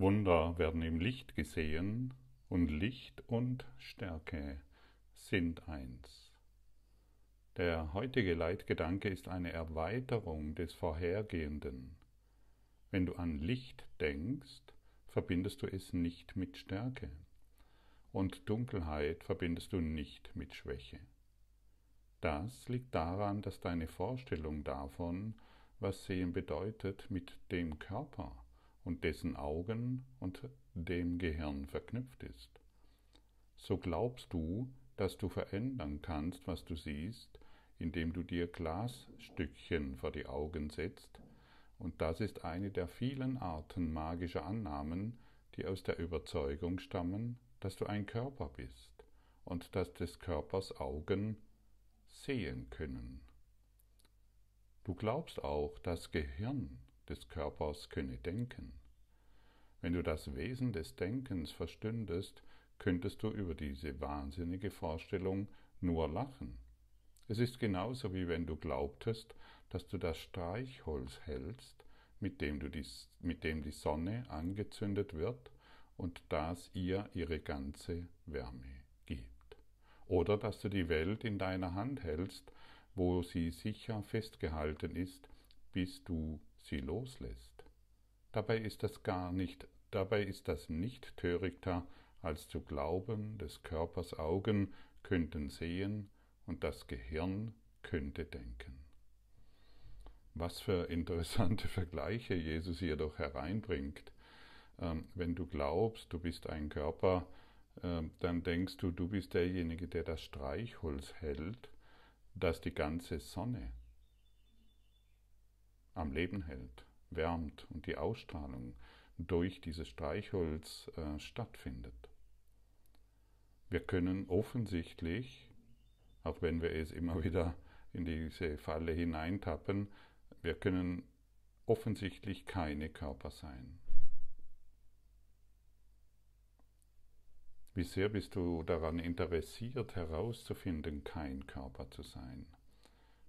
Wunder werden im Licht gesehen und Licht und Stärke sind eins. Der heutige Leitgedanke ist eine Erweiterung des vorhergehenden. Wenn du an Licht denkst, verbindest du es nicht mit Stärke und Dunkelheit verbindest du nicht mit Schwäche. Das liegt daran, dass deine Vorstellung davon, was Sehen bedeutet, mit dem Körper und dessen Augen und dem Gehirn verknüpft ist. So glaubst du, dass du verändern kannst, was du siehst, indem du dir Glasstückchen vor die Augen setzt, und das ist eine der vielen Arten magischer Annahmen, die aus der Überzeugung stammen, dass du ein Körper bist und dass des Körpers Augen sehen können. Du glaubst auch, das Gehirn des Körpers könne denken. Wenn du das Wesen des Denkens verstündest, könntest du über diese wahnsinnige Vorstellung nur lachen. Es ist genauso wie wenn du glaubtest, dass du das Streichholz hältst, mit dem, du die, mit dem die Sonne angezündet wird und das ihr ihre ganze Wärme gibt. Oder dass du die Welt in deiner Hand hältst, wo sie sicher festgehalten ist, bis du sie loslässt. Dabei ist das gar nicht, dabei ist das nicht törichter, als zu glauben, des Körpers Augen könnten sehen und das Gehirn könnte denken. Was für interessante Vergleiche Jesus hier doch hereinbringt. Ähm, wenn du glaubst, du bist ein Körper, ähm, dann denkst du, du bist derjenige, der das Streichholz hält, das die ganze Sonne am Leben hält, wärmt und die Ausstrahlung durch dieses Streichholz äh, stattfindet. Wir können offensichtlich, auch wenn wir es immer wieder in diese Falle hineintappen, wir können offensichtlich keine Körper sein. Wie sehr bist du daran interessiert herauszufinden, kein Körper zu sein?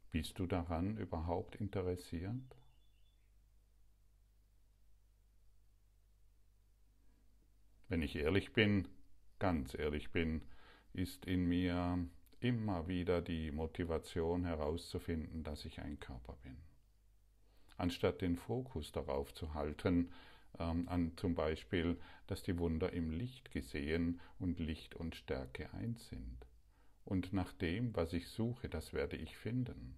Bist du daran überhaupt interessiert? Wenn ich ehrlich bin, ganz ehrlich bin, ist in mir immer wieder die Motivation herauszufinden, dass ich ein Körper bin. Anstatt den Fokus darauf zu halten, ähm, an zum Beispiel, dass die Wunder im Licht gesehen und Licht und Stärke eins sind. Und nach dem, was ich suche, das werde ich finden.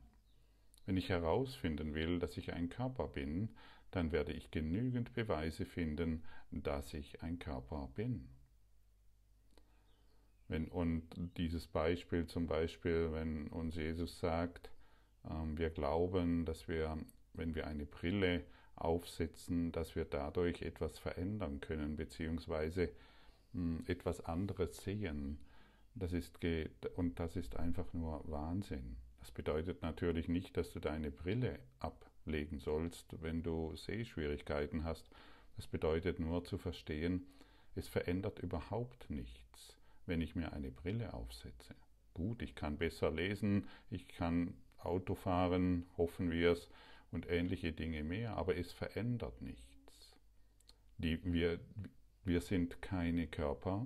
Wenn ich herausfinden will, dass ich ein Körper bin, dann werde ich genügend Beweise finden, dass ich ein Körper bin. Wenn, und dieses Beispiel zum Beispiel, wenn uns Jesus sagt, ähm, wir glauben, dass wir, wenn wir eine Brille aufsetzen, dass wir dadurch etwas verändern können, beziehungsweise hm, etwas anderes sehen. Das ist, und das ist einfach nur Wahnsinn. Das bedeutet natürlich nicht, dass du deine Brille ab legen sollst, wenn du Sehschwierigkeiten hast. Das bedeutet nur zu verstehen, es verändert überhaupt nichts, wenn ich mir eine Brille aufsetze. Gut, ich kann besser lesen, ich kann Auto fahren, hoffen wir es, und ähnliche Dinge mehr, aber es verändert nichts. Die, wir, wir sind keine Körper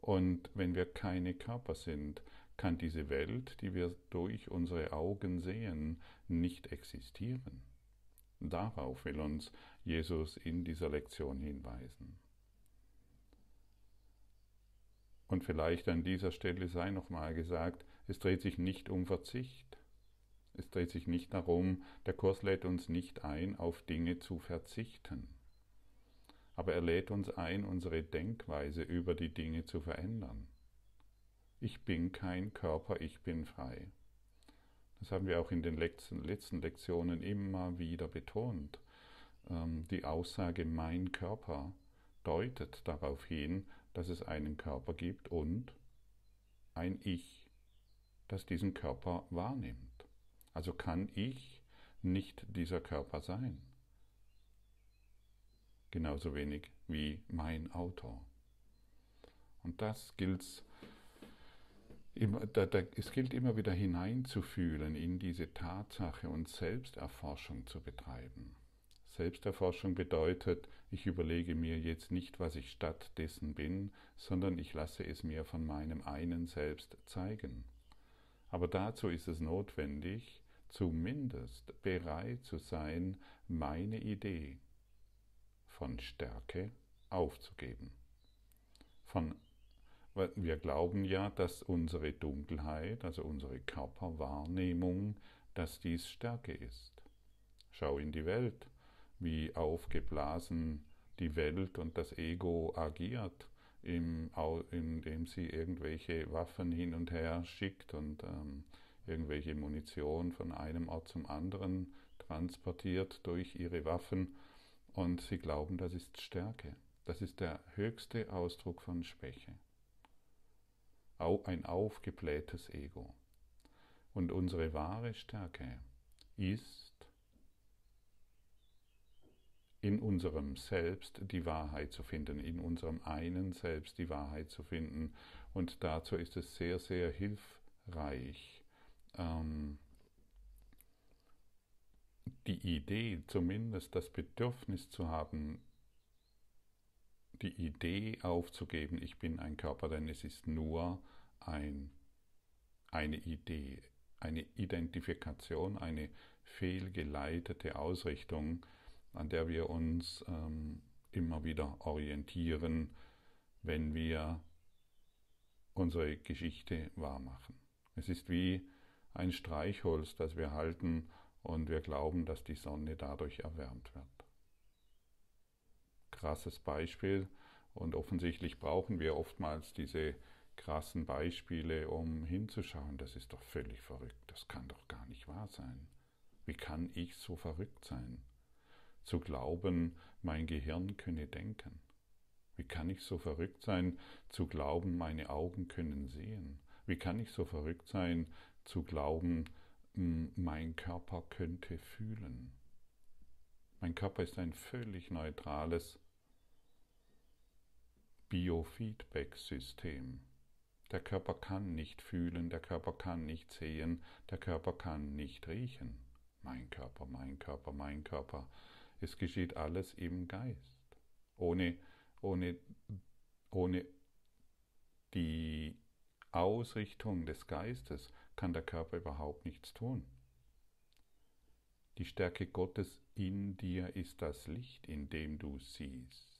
und wenn wir keine Körper sind, kann diese Welt, die wir durch unsere Augen sehen, nicht existieren. Darauf will uns Jesus in dieser Lektion hinweisen. Und vielleicht an dieser Stelle sei nochmal gesagt, es dreht sich nicht um Verzicht. Es dreht sich nicht darum, der Kurs lädt uns nicht ein, auf Dinge zu verzichten. Aber er lädt uns ein, unsere Denkweise über die Dinge zu verändern. Ich bin kein Körper, ich bin frei. Das haben wir auch in den letzten, letzten Lektionen immer wieder betont. Ähm, die Aussage mein Körper deutet darauf hin, dass es einen Körper gibt und ein Ich, das diesen Körper wahrnimmt. Also kann ich nicht dieser Körper sein. Genauso wenig wie mein Auto. Und das gilt Da, da, es gilt immer wieder hineinzufühlen in diese Tatsache und Selbsterforschung zu betreiben. Selbsterforschung bedeutet, ich überlege mir jetzt nicht, was ich stattdessen bin, sondern ich lasse es mir von meinem einen Selbst zeigen. Aber dazu ist es notwendig, zumindest bereit zu sein, meine Idee von Stärke aufzugeben. Von, wir glauben ja, dass unsere Dunkelheit, also unsere Körperwahrnehmung, dass dies Stärke ist. Schau in die Welt, wie aufgeblasen die Welt und das Ego agiert, indem sie irgendwelche Waffen hin und her schickt und ähm, irgendwelche Munition von einem Ort zum anderen transportiert durch ihre Waffen und sie glauben, das ist Stärke. Das ist der höchste Ausdruck von Schwäche. Ein aufgeblähtes Ego. Und unsere wahre Stärke ist in unserem Selbst die Wahrheit zu finden, in unserem einen Selbst die Wahrheit zu finden. Und dazu ist es sehr, sehr hilfreich, ähm, die Idee, zumindest das Bedürfnis zu haben, die Idee aufzugeben, ich bin ein Körper, denn es ist nur ein, eine Idee, eine Identifikation, eine fehlgeleitete Ausrichtung, an der wir uns ähm, immer wieder orientieren, wenn wir unsere Geschichte wahrmachen. Es ist wie ein Streichholz, das wir halten und wir glauben, dass die Sonne dadurch erwärmt wird. Krasses Beispiel und offensichtlich brauchen wir oftmals diese krassen Beispiele, um hinzuschauen. Das ist doch völlig verrückt. Das kann doch gar nicht wahr sein. Wie kann ich so verrückt sein? Zu glauben, mein Gehirn könne denken. Wie kann ich so verrückt sein, zu glauben, meine Augen können sehen? Wie kann ich so verrückt sein, zu glauben, mein Körper könnte fühlen? Mein Körper ist ein völlig neutrales Biofeedback-System. Der Körper kann nicht fühlen, der Körper kann nicht sehen, der Körper kann nicht riechen. Mein Körper, mein Körper, mein Körper. Es geschieht alles im Geist. Ohne, ohne, ohne die Ausrichtung des Geistes kann der Körper überhaupt nichts tun. Die Stärke Gottes in dir ist das Licht, in dem du siehst,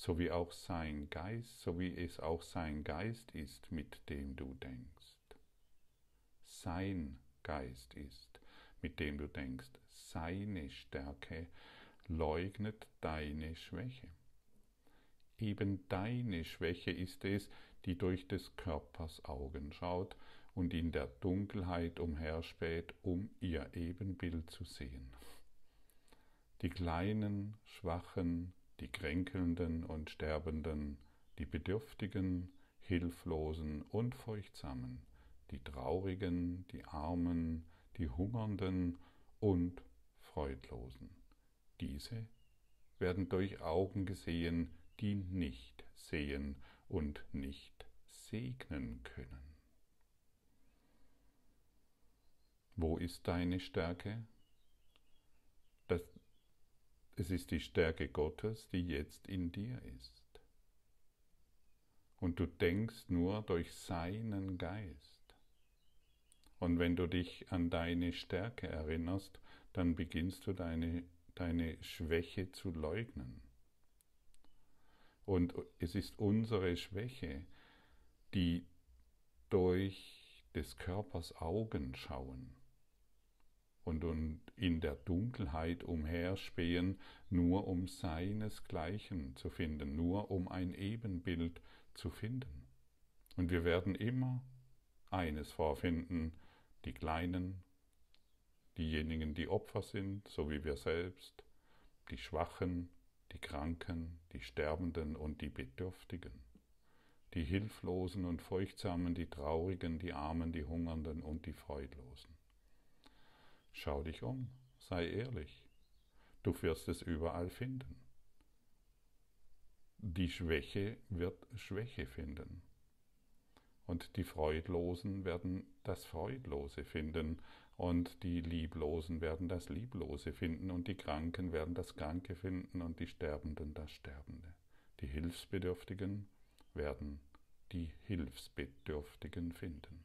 so wie auch sein Geist, so wie es auch sein Geist ist, mit dem du denkst. Sein Geist ist, mit dem du denkst, seine Stärke leugnet deine Schwäche. Eben deine Schwäche ist es, die durch des Körpers Augen schaut und in der Dunkelheit umherspäht, um ihr Ebenbild zu sehen. Die kleinen, schwachen, die kränkelnden und sterbenden, die bedürftigen, hilflosen und furchtsamen, die traurigen, die armen, die hungernden und freudlosen. Diese werden durch Augen gesehen, die nicht sehen und nicht segnen können. Wo ist deine Stärke? Es ist die Stärke Gottes, die jetzt in dir ist. Und du denkst nur durch seinen Geist. Und wenn du dich an deine Stärke erinnerst, dann beginnst du deine, deine Schwäche zu leugnen. Und es ist unsere Schwäche, die durch des Körpers Augen schauen und, in der Dunkelheit umherspähen, nur um seinesgleichen zu finden, nur um ein Ebenbild zu finden. Und wir werden immer eines vorfinden, die Kleinen, diejenigen, die Opfer sind, so wie wir selbst, die Schwachen, die Kranken, die Sterbenden und die Bedürftigen, die Hilflosen und Furchtsamen, die Traurigen, die Armen, die Hungernden und die Freudlosen. Schau dich um, sei ehrlich, du wirst es überall finden. Die Schwäche wird Schwäche finden. Und die Freudlosen werden das Freudlose finden. und die Lieblosen werden das Lieblose finden und die Kranken werden das Kranke finden und die Sterbenden das Sterbende. Die Hilfsbedürftigen werden die Hilfsbedürftigen finden.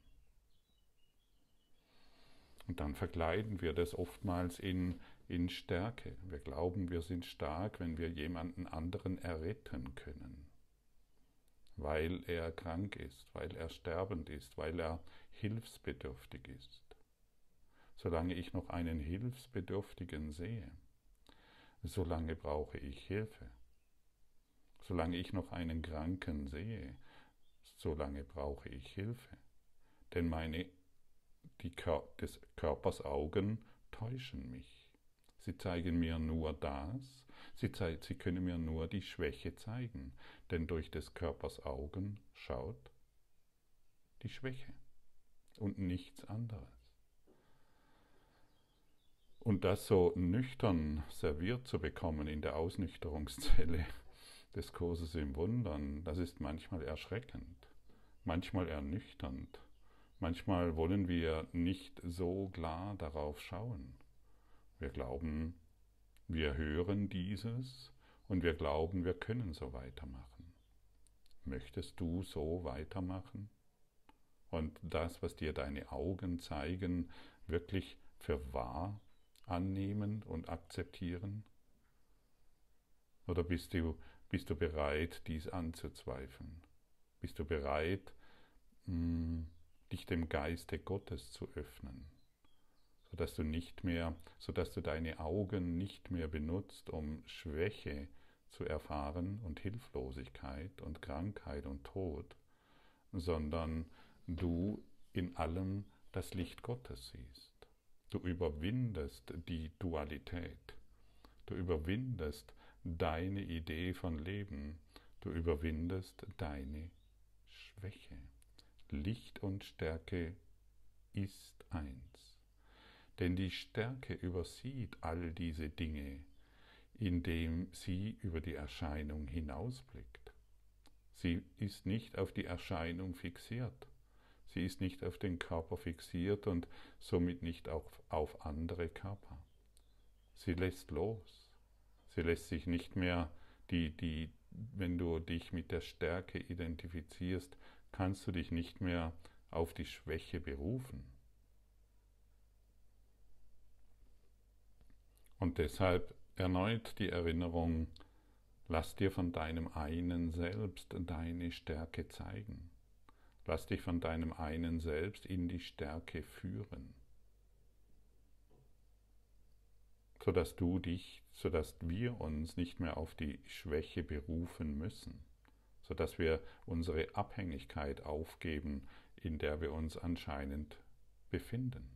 Und dann verkleiden wir das oftmals in, in Stärke. Wir glauben, wir sind stark, wenn wir jemanden anderen erretten können, weil er krank ist, weil er sterbend ist, weil er hilfsbedürftig ist. Solange ich noch einen Hilfsbedürftigen sehe, solange brauche ich Hilfe. Solange ich noch einen Kranken sehe, solange brauche ich Hilfe. Denn meine die Kör des Körpers Augen täuschen mich. Sie zeigen mir nur das, sie, sie können mir nur die Schwäche zeigen, denn durch des Körpers Augen schaut die Schwäche und nichts anderes. Und das so nüchtern serviert zu bekommen in der Ausnüchterungszelle des Kurses im Wundern, das ist manchmal erschreckend, manchmal ernüchternd, Manchmal wollen wir nicht so klar darauf schauen. Wir glauben, wir hören dieses und wir glauben, wir können so weitermachen. Möchtest du so weitermachen? Und das, was dir deine Augen zeigen, wirklich für wahr annehmen und akzeptieren? Oder bist du, bist du bereit, dies anzuzweifeln? Bist du bereit, mh, hm, dich dem Geiste Gottes zu öffnen, sodass du nicht mehr, sodass du deine Augen nicht mehr benutzt, um Schwäche zu erfahren und Hilflosigkeit und Krankheit und Tod, sondern du in allem das Licht Gottes siehst. Du überwindest die Dualität. Du überwindest deine Idee von Leben. Du überwindest deine Schwäche. Licht und Stärke ist eins. Denn die Stärke übersieht all diese Dinge, indem sie über die Erscheinung hinausblickt. Sie ist nicht auf die Erscheinung fixiert. Sie ist nicht auf den Körper fixiert und somit nicht auch auf andere Körper. Sie lässt los. Sie lässt sich nicht mehr, die, die, wenn du dich mit der Stärke identifizierst, kannst du dich nicht mehr auf die Schwäche berufen. Und deshalb erneut die Erinnerung, lass dir von deinem einen Selbst deine Stärke zeigen. Lass dich von deinem einen Selbst in die Stärke führen, sodass du dich, sodass wir uns nicht mehr auf die Schwäche berufen müssen sodass wir unsere Abhängigkeit aufgeben, in der wir uns anscheinend befinden.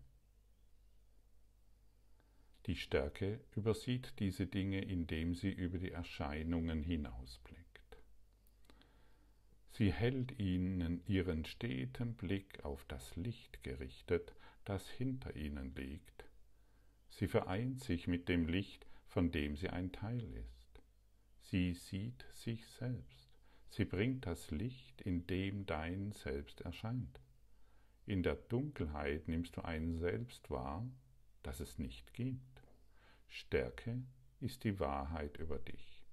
Die Stärke übersieht diese Dinge, indem sie über die Erscheinungen hinausblickt. Sie hält ihnen ihren steten Blick auf das Licht gerichtet, das hinter ihnen liegt. Sie vereint sich mit dem Licht, von dem sie ein Teil ist. Sie sieht sich selbst. Sie bringt das Licht, in dem dein Selbst erscheint. In der Dunkelheit nimmst du ein Selbst wahr, das es nicht gibt. Stärke ist die Wahrheit über dich.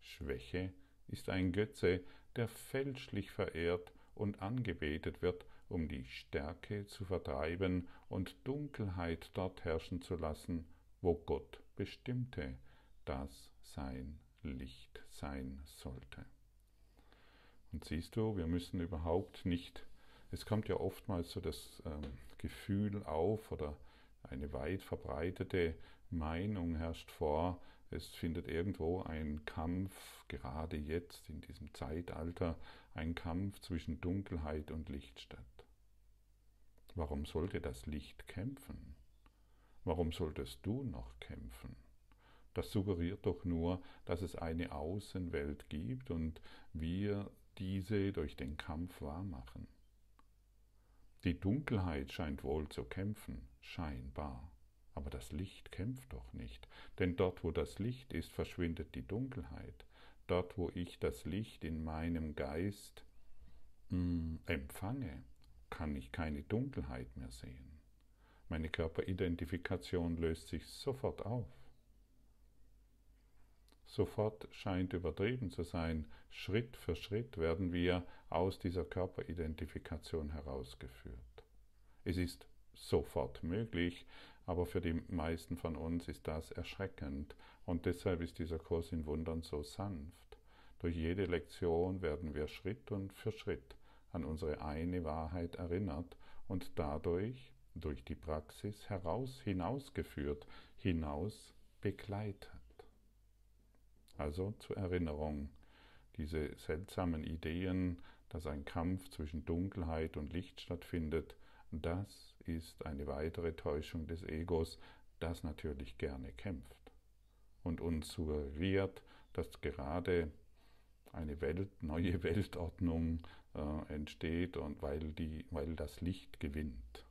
Schwäche ist ein Götze, der fälschlich verehrt und angebetet wird, um die Stärke zu vertreiben und Dunkelheit dort herrschen zu lassen, wo Gott bestimmte, dass sein Licht sein sollte. Und siehst du, wir müssen überhaupt nicht, es kommt ja oftmals so das ähm, Gefühl auf oder eine weit verbreitete Meinung herrscht vor, es findet irgendwo ein Kampf, gerade jetzt in diesem Zeitalter, ein Kampf zwischen Dunkelheit und Licht statt. Warum sollte das Licht kämpfen? Warum solltest du noch kämpfen? Das suggeriert doch nur, dass es eine Außenwelt gibt und wir diese durch den Kampf wahrmachen. Die Dunkelheit scheint wohl zu kämpfen, scheinbar, aber das Licht kämpft doch nicht, denn dort, wo das Licht ist, verschwindet die Dunkelheit. Dort, wo ich das Licht in meinem Geist mh, hm, empfange, kann ich keine Dunkelheit mehr sehen. Meine Körperidentifikation löst sich sofort auf. Sofort scheint übertrieben zu sein. Schritt für Schritt werden wir aus dieser Körperidentifikation herausgeführt. Es ist sofort möglich, aber für die meisten von uns ist das erschreckend und deshalb ist dieser Kurs in Wundern so sanft. Durch jede Lektion werden wir Schritt und für Schritt an unsere eine Wahrheit erinnert und dadurch durch die Praxis heraus hinausgeführt, hinaus begleitet. Also zur Erinnerung, diese seltsamen Ideen, dass ein Kampf zwischen Dunkelheit und Licht stattfindet, das ist eine weitere Täuschung des Egos, das natürlich gerne kämpft und uns suggeriert, dass gerade eine Welt, neue Weltordnung äh, entsteht und weil, die, weil das Licht gewinnt.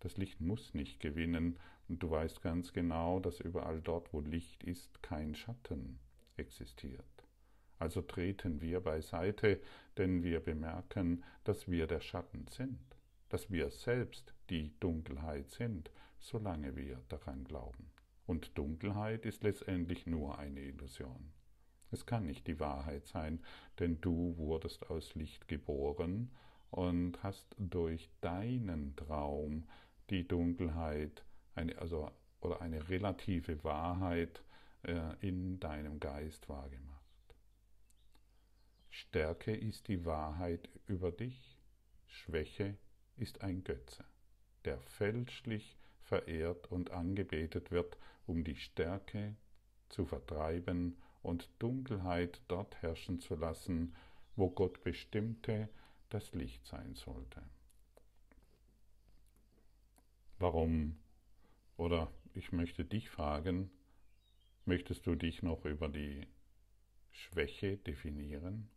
Das Licht muss nicht gewinnen und du weißt ganz genau, dass überall dort, wo Licht ist, kein Schatten existiert. Also treten wir beiseite, denn wir bemerken, dass wir der Schatten sind, dass wir selbst die Dunkelheit sind, solange wir daran glauben. Und Dunkelheit ist letztendlich nur eine Illusion. Es kann nicht die Wahrheit sein, denn du wurdest aus Licht geboren und hast durch deinen Traum die Dunkelheit, eine, also, oder eine relative Wahrheit in deinem Geist wahrgemacht. Stärke ist die Wahrheit über dich, Schwäche ist ein Götze, der fälschlich verehrt und angebetet wird, um die Stärke zu vertreiben und Dunkelheit dort herrschen zu lassen, wo Gott bestimmte, das Licht sein sollte. Warum? Oder ich möchte dich fragen, möchtest du dich noch über die Schwäche definieren?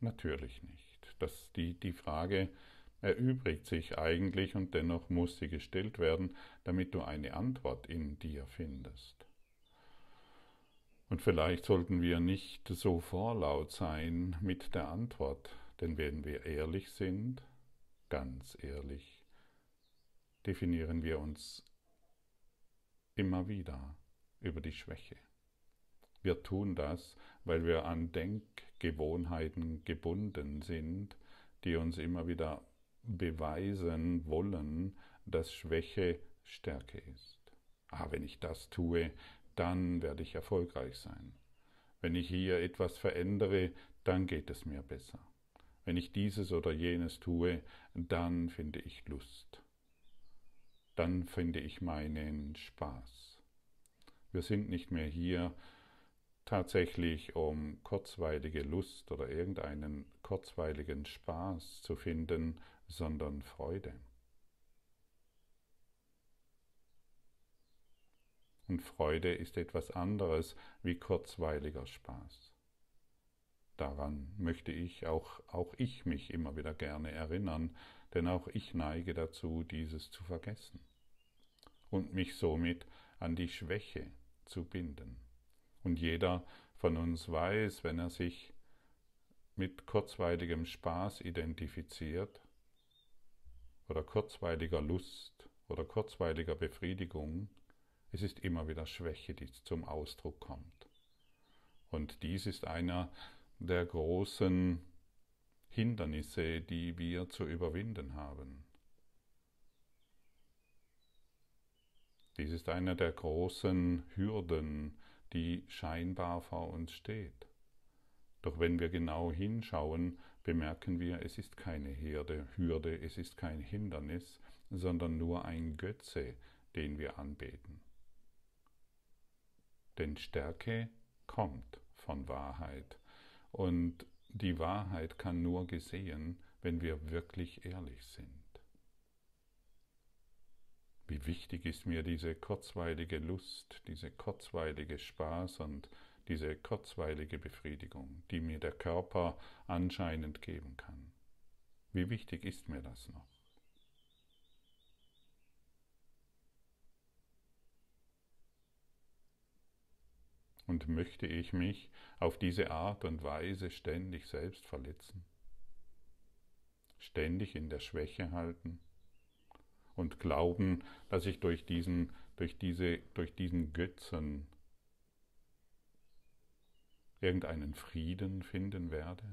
Natürlich nicht. Das, die, die Frage erübrigt sich eigentlich und dennoch muss sie gestellt werden, damit du eine Antwort in dir findest. Und vielleicht sollten wir nicht so vorlaut sein mit der Antwort, denn wenn wir ehrlich sind, ganz ehrlich, definieren wir uns immer wieder über die Schwäche. Wir tun das, weil wir an Denkgewohnheiten gebunden sind, die uns immer wieder beweisen wollen, dass Schwäche Stärke ist. Ah, wenn ich das tue, dann werde ich erfolgreich sein. Wenn ich hier etwas verändere, dann geht es mir besser. Wenn ich dieses oder jenes tue, dann finde ich Lust. Dann finde ich meinen Spaß. Wir sind nicht mehr hier tatsächlich, um kurzweilige Lust oder irgendeinen kurzweiligen Spaß zu finden, sondern Freude. Und Freude ist etwas anderes wie kurzweiliger Spaß. Daran möchte ich auch, auch ich mich immer wieder gerne erinnern, denn auch ich neige dazu, dieses zu vergessen und mich somit an die Schwäche zu binden. Und jeder von uns weiß, wenn er sich mit kurzweiligem Spaß identifiziert oder kurzweiliger Lust oder kurzweiliger Befriedigung, es ist immer wieder Schwäche, die zum Ausdruck kommt. Und dies ist einer der großen Hindernisse, die wir zu überwinden haben. Dies ist einer der großen Hürden, die scheinbar vor uns steht. Doch wenn wir genau hinschauen, bemerken wir, es ist keine Hürde, Hürde, es ist kein Hindernis, sondern nur ein Götze, den wir anbeten. Denn Stärke kommt von Wahrheit. Und die Wahrheit kann nur gesehen, wenn wir wirklich ehrlich sind. Wie wichtig ist mir diese kurzweilige Lust, diese kurzweilige Spaß und diese kurzweilige Befriedigung, die mir der Körper anscheinend geben kann. Wie wichtig ist mir das noch? Und möchte ich mich auf diese Art und Weise ständig selbst verletzen? Ständig in der Schwäche halten? Und glauben, dass ich durch diesen, durch diese, durch diesen Götzen irgendeinen Frieden finden werde?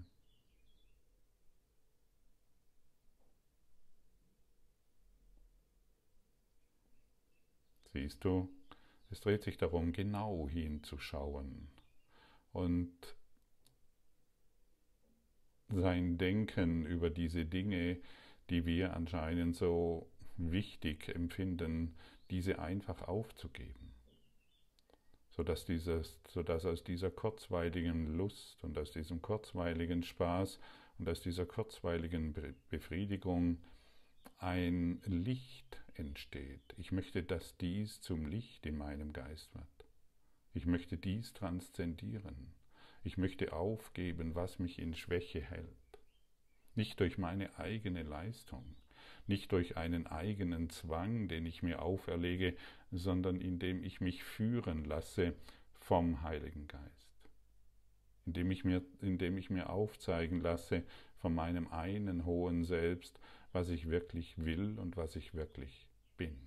Siehst du, es dreht sich darum, genau hinzuschauen und sein Denken über diese Dinge, die wir anscheinend so wichtig empfinden, diese einfach aufzugeben, sodass, dieses, sodass aus dieser kurzweiligen Lust und aus diesem kurzweiligen Spaß und aus dieser kurzweiligen Befriedigung ein Licht entsteht. Ich möchte, dass dies zum Licht in meinem Geist wird. Ich möchte dies transzendieren. Ich möchte aufgeben, was mich in Schwäche hält. Nicht durch meine eigene Leistung, nicht durch einen eigenen Zwang, den ich mir auferlege, sondern indem ich mich führen lasse vom Heiligen Geist. Indem ich mir, indem ich mir aufzeigen lasse von meinem einen hohen Selbst, was ich wirklich will und was ich wirklich bin.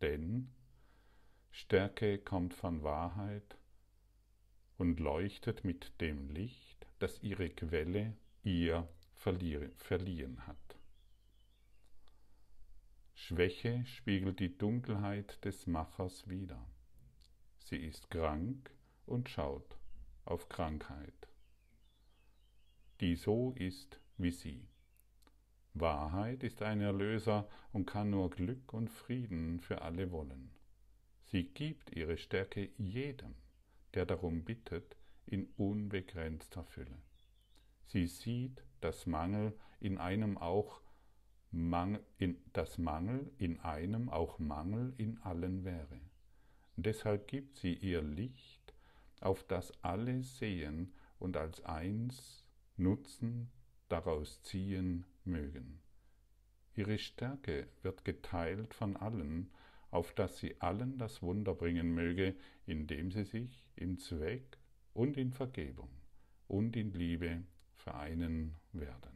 Denn Stärke kommt von Wahrheit und leuchtet mit dem Licht, das ihre Quelle ihr verliehen hat. Schwäche spiegelt die Dunkelheit des Machers wider. Sie ist krank und schaut auf Krankheit, die so ist wie sie. Wahrheit ist ein Erlöser und kann nur Glück und Frieden für alle wollen. Sie gibt ihre Stärke jedem, der darum bittet, in unbegrenzter Fülle. Sie sieht, dass Mangel in einem auch Mangel in, dass Mangel in einem auch Mangel in allen wäre. Deshalb gibt sie ihr Licht, auf das alle sehen und als eins nutzen, daraus ziehen mögen. Ihre Stärke wird geteilt von allen, auf dass sie allen das Wunder bringen möge, indem sie sich in Zweck und in Vergebung und in Liebe vereinen werden.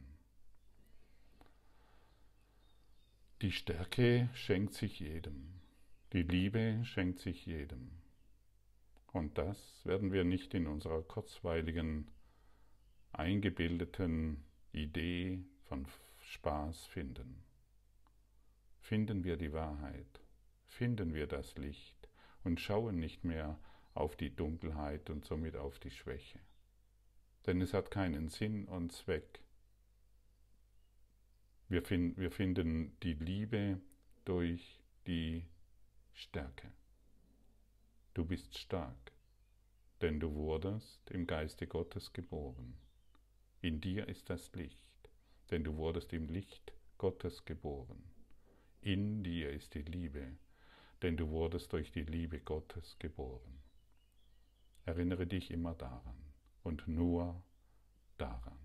Die Stärke schenkt sich jedem, die Liebe schenkt sich jedem. Und das werden wir nicht in unserer kurzweiligen, eingebildeten Idee von Spaß finden. Finden wir die Wahrheit, finden wir das Licht und schauen nicht mehr auf die Dunkelheit und somit auf die Schwäche. Denn es hat keinen Sinn und Zweck. Wir, find, wir finden die Liebe durch die Stärke. Du bist stark, denn du wurdest im Geiste Gottes geboren. In dir ist das Licht denn du wurdest im Licht Gottes geboren. In dir ist die Liebe, denn du wurdest durch die Liebe Gottes geboren. Erinnere dich immer daran und nur daran.